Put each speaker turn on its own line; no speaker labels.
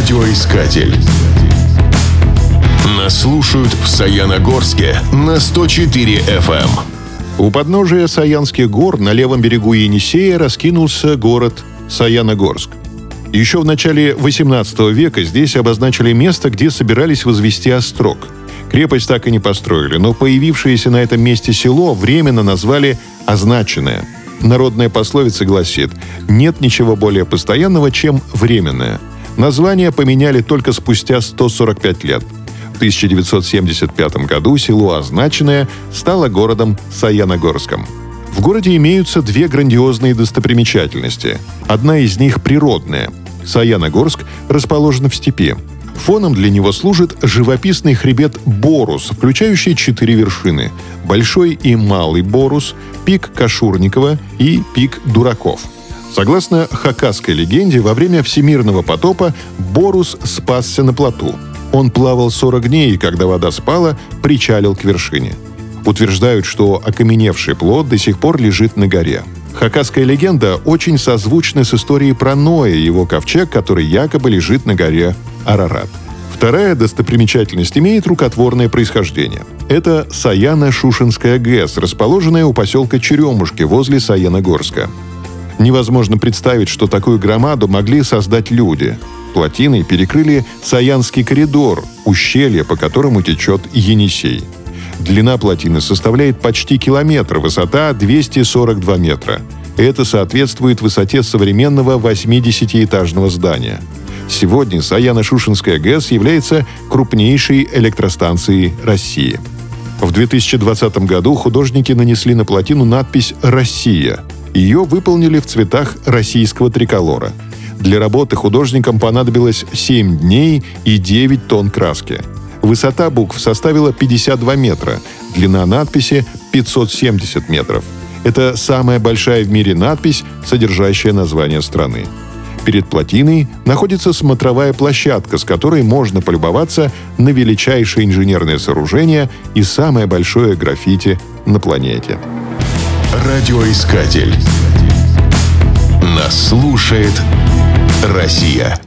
Радиоискатель. Нас слушают в Саяногорске на 104 FM. Эм.
У подножия Саянских гор на левом берегу Енисея раскинулся город Саяногорск. Еще в начале XVIII века здесь обозначили место, где собирались возвести острог. Крепость так и не построили, но появившееся на этом месте село временно назвали «означенное». Народная пословица гласит «нет ничего более постоянного, чем временное». Название поменяли только спустя 145 лет. В 1975 году село Означенное стало городом Саяногорском. В городе имеются две грандиозные достопримечательности. Одна из них природная. Саяногорск расположен в степи. Фоном для него служит живописный хребет Борус, включающий четыре вершины – Большой и Малый Борус, пик Кашурникова и пик Дураков. Согласно хакасской легенде, во время всемирного потопа Борус спасся на плоту. Он плавал 40 дней, и когда вода спала, причалил к вершине. Утверждают, что окаменевший плод до сих пор лежит на горе. Хакасская легенда очень созвучна с историей про Ноя, его ковчег, который якобы лежит на горе Арарат. Вторая достопримечательность имеет рукотворное происхождение. Это Саяно-Шушинская ГЭС, расположенная у поселка Черемушки возле Саяногорска. Невозможно представить, что такую громаду могли создать люди. Плотиной перекрыли Саянский коридор, ущелье, по которому течет Енисей. Длина плотины составляет почти километр, высота 242 метра. Это соответствует высоте современного 80-этажного здания. Сегодня Саяно-Шушинская ГЭС является крупнейшей электростанцией России. В 2020 году художники нанесли на плотину надпись «Россия». Ее выполнили в цветах российского триколора. Для работы художникам понадобилось 7 дней и 9 тонн краски – Высота букв составила 52 метра, длина надписи 570 метров. Это самая большая в мире надпись, содержащая название страны. Перед плотиной находится смотровая площадка, с которой можно полюбоваться на величайшее инженерное сооружение и самое большое граффити на планете.
Радиоискатель. Нас слушает Россия.